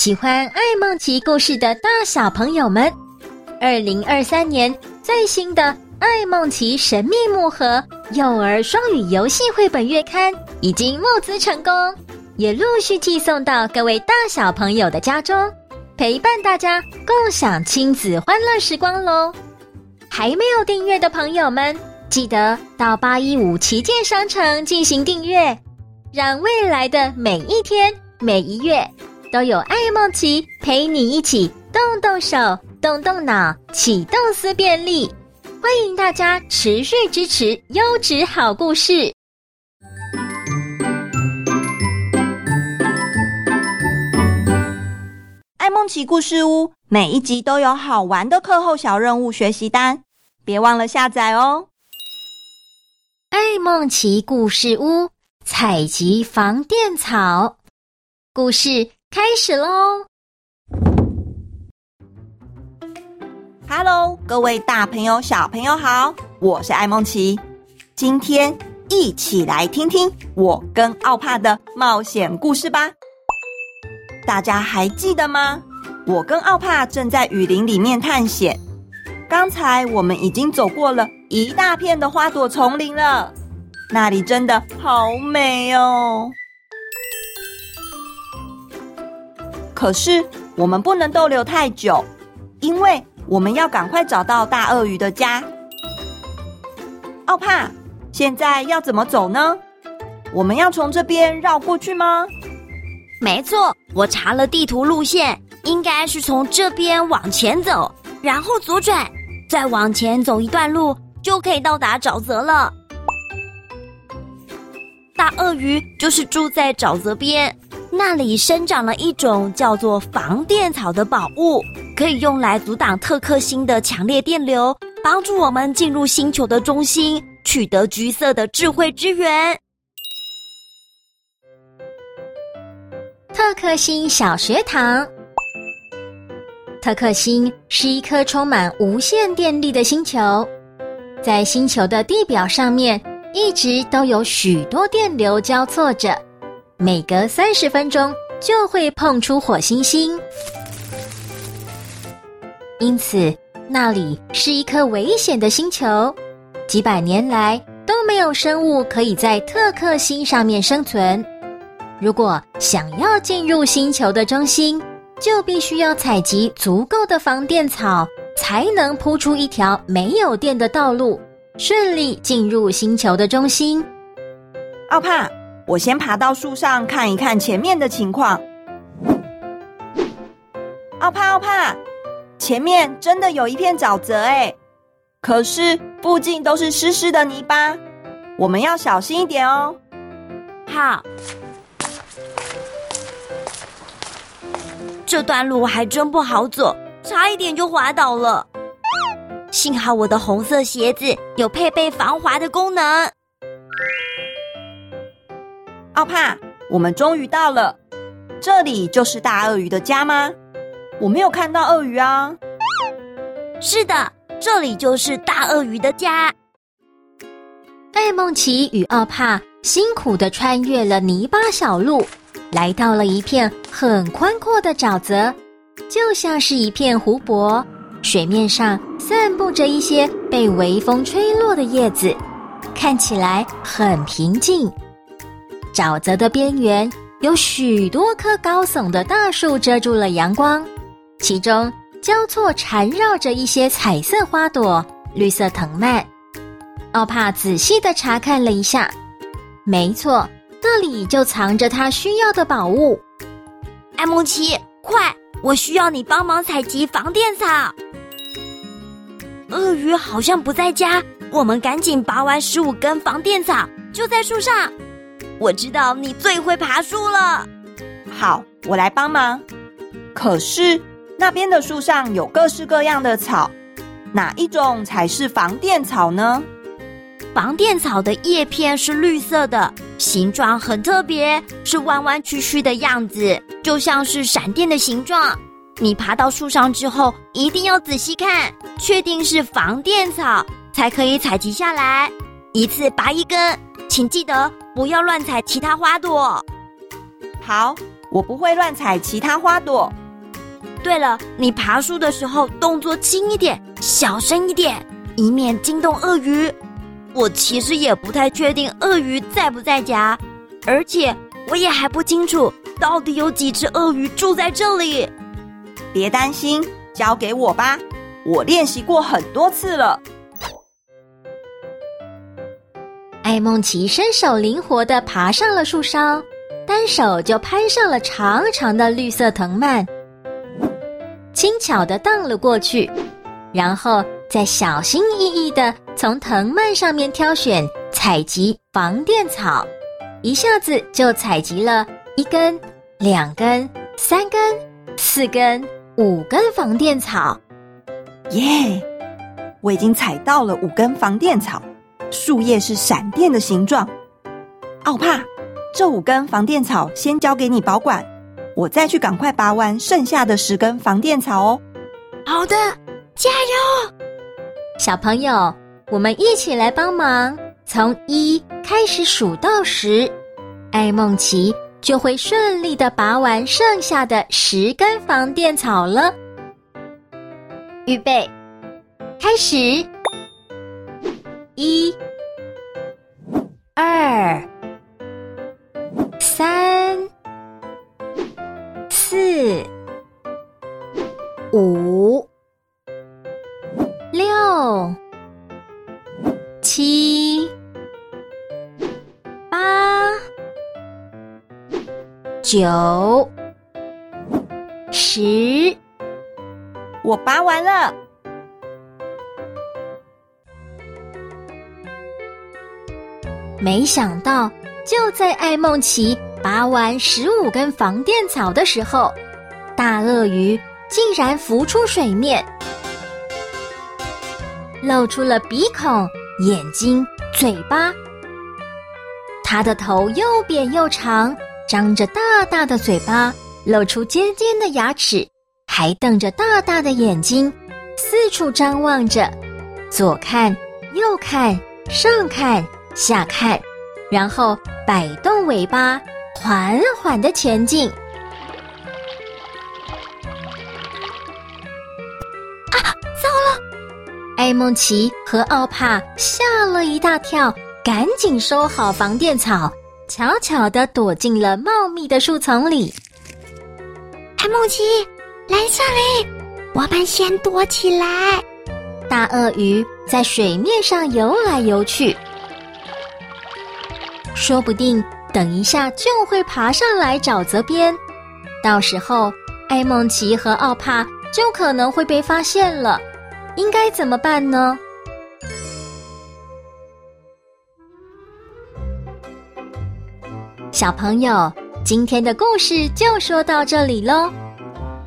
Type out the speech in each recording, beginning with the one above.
喜欢爱梦奇故事的大小朋友们，二零二三年最新的《爱梦奇神秘木盒》幼儿双语游戏绘本月刊已经募资成功，也陆续寄送到各位大小朋友的家中，陪伴大家共享亲子欢乐时光喽！还没有订阅的朋友们，记得到八一五旗舰商城进行订阅，让未来的每一天、每一月都有爱梦琪陪你一起动动手、动动脑，启动思辨力。欢迎大家持续支持优质好故事。爱梦奇故事屋每一集都有好玩的课后小任务学习单，别忘了下载哦。爱梦奇故事屋采集防电草，故事开始喽！Hello，各位大朋友、小朋友好，我是艾梦琪。今天一起来听听我跟奥帕的冒险故事吧。大家还记得吗？我跟奥帕正在雨林里面探险。刚才我们已经走过了一大片的花朵丛林了，那里真的好美哦。可是我们不能逗留太久，因为我们要赶快找到大鳄鱼的家。奥帕，现在要怎么走呢？我们要从这边绕过去吗？没错，我查了地图路线，应该是从这边往前走，然后左转。再往前走一段路，就可以到达沼泽了。大鳄鱼就是住在沼泽边，那里生长了一种叫做防电草的宝物，可以用来阻挡特克星的强烈电流，帮助我们进入星球的中心，取得橘色的智慧之源。特克星小学堂。特克星是一颗充满无限电力的星球，在星球的地表上面一直都有许多电流交错着，每隔三十分钟就会碰出火星星，因此那里是一颗危险的星球。几百年来都没有生物可以在特克星上面生存。如果想要进入星球的中心，就必须要采集足够的防电草，才能铺出一条没有电的道路，顺利进入星球的中心。奥帕，我先爬到树上看一看前面的情况。奥帕，奥帕，前面真的有一片沼泽哎，可是附近都是湿湿的泥巴，我们要小心一点哦。好。这段路还真不好走，差一点就滑倒了。幸好我的红色鞋子有配备防滑的功能。奥帕，我们终于到了，这里就是大鳄鱼的家吗？我没有看到鳄鱼啊。是的，这里就是大鳄鱼的家。爱孟奇与奥帕辛苦地穿越了泥巴小路。来到了一片很宽阔的沼泽，就像是一片湖泊，水面上散布着一些被微风吹落的叶子，看起来很平静。沼泽的边缘有许多棵高耸的大树遮住了阳光，其中交错缠绕着一些彩色花朵、绿色藤蔓。奥帕仔细地查看了一下，没错。这里就藏着他需要的宝物。爱孟奇，快！我需要你帮忙采集防电草。鳄鱼好像不在家，我们赶紧拔完十五根防电草，就在树上。我知道你最会爬树了。好，我来帮忙。可是那边的树上有各式各样的草，哪一种才是防电草呢？防电草的叶片是绿色的，形状很特别，是弯弯曲曲的样子，就像是闪电的形状。你爬到树上之后，一定要仔细看，确定是防电草，才可以采集下来。一次拔一根，请记得不要乱采其他花朵。好，我不会乱采其他花朵。对了，你爬树的时候动作轻一点，小声一点，以免惊动鳄鱼。我其实也不太确定鳄鱼在不在家，而且我也还不清楚到底有几只鳄鱼住在这里。别担心，交给我吧，我练习过很多次了。艾梦琪身手灵活地爬上了树梢，单手就攀上了长长的绿色藤蔓，轻巧地荡了过去，然后再小心翼翼地从藤蔓上面挑选、采集防电草，一下子就采集了一根、两根、三根、四根、五根防电草。耶！我已经采到了五根防电草。树叶是闪电的形状，奥帕，这五根防电草先交给你保管，我再去赶快拔完剩下的十根防电草哦。好的，加油！小朋友，我们一起来帮忙，从一开始数到十，艾梦琪就会顺利的拔完剩下的十根防电草了。预备，开始。一、二、三、四、五、六、七、八、九、十，我拔完了。没想到，就在艾梦奇拔完十五根防电草的时候，大鳄鱼竟然浮出水面，露出了鼻孔、眼睛、嘴巴。它的头又扁又长，张着大大的嘴巴，露出尖尖的牙齿，还瞪着大大的眼睛，四处张望着，左看右看，上看。下看，然后摆动尾巴，缓缓的前进。啊，糟了！艾梦琪和奥帕吓了一大跳，赶紧收好防电草，悄悄的躲进了茂密的树丛里。艾梦琪，来这里，我们先躲起来。大鳄鱼在水面上游来游去。说不定等一下就会爬上来沼泽边，到时候艾梦奇和奥帕就可能会被发现了，应该怎么办呢？小朋友，今天的故事就说到这里喽。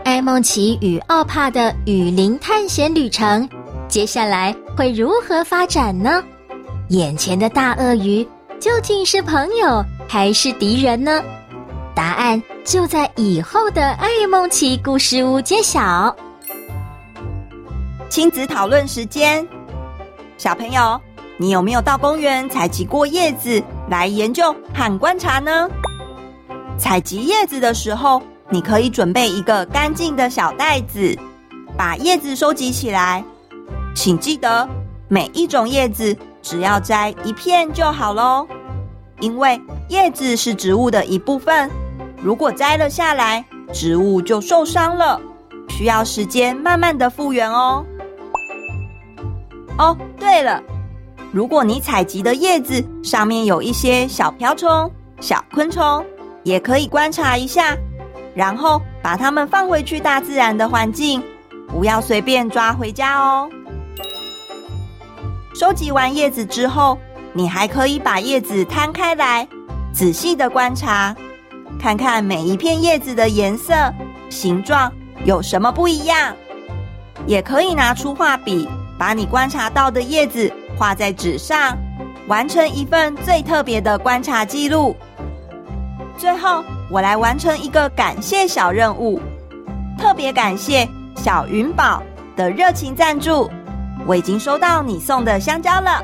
艾梦奇与奥帕的雨林探险旅程，接下来会如何发展呢？眼前的大鳄鱼。究竟是朋友还是敌人呢？答案就在以后的爱梦奇故事屋揭晓。亲子讨论时间，小朋友，你有没有到公园采集过叶子来研究和观察呢？采集叶子的时候，你可以准备一个干净的小袋子，把叶子收集起来。请记得，每一种叶子，只要摘一片就好喽，因为叶子是植物的一部分，如果摘了下来，植物就受伤了，需要时间慢慢的复原哦。哦，对了，如果你采集的叶子上面有一些小瓢虫、小昆虫，也可以观察一下，然后把它们放回去大自然的环境，不要随便抓回家哦。收集完叶子之后，你还可以把叶子摊开来，仔细的观察，看看每一片叶子的颜色、形状有什么不一样。也可以拿出画笔，把你观察到的叶子画在纸上，完成一份最特别的观察记录。最后，我来完成一个感谢小任务，特别感谢小云宝的热情赞助。我已经收到你送的香蕉了，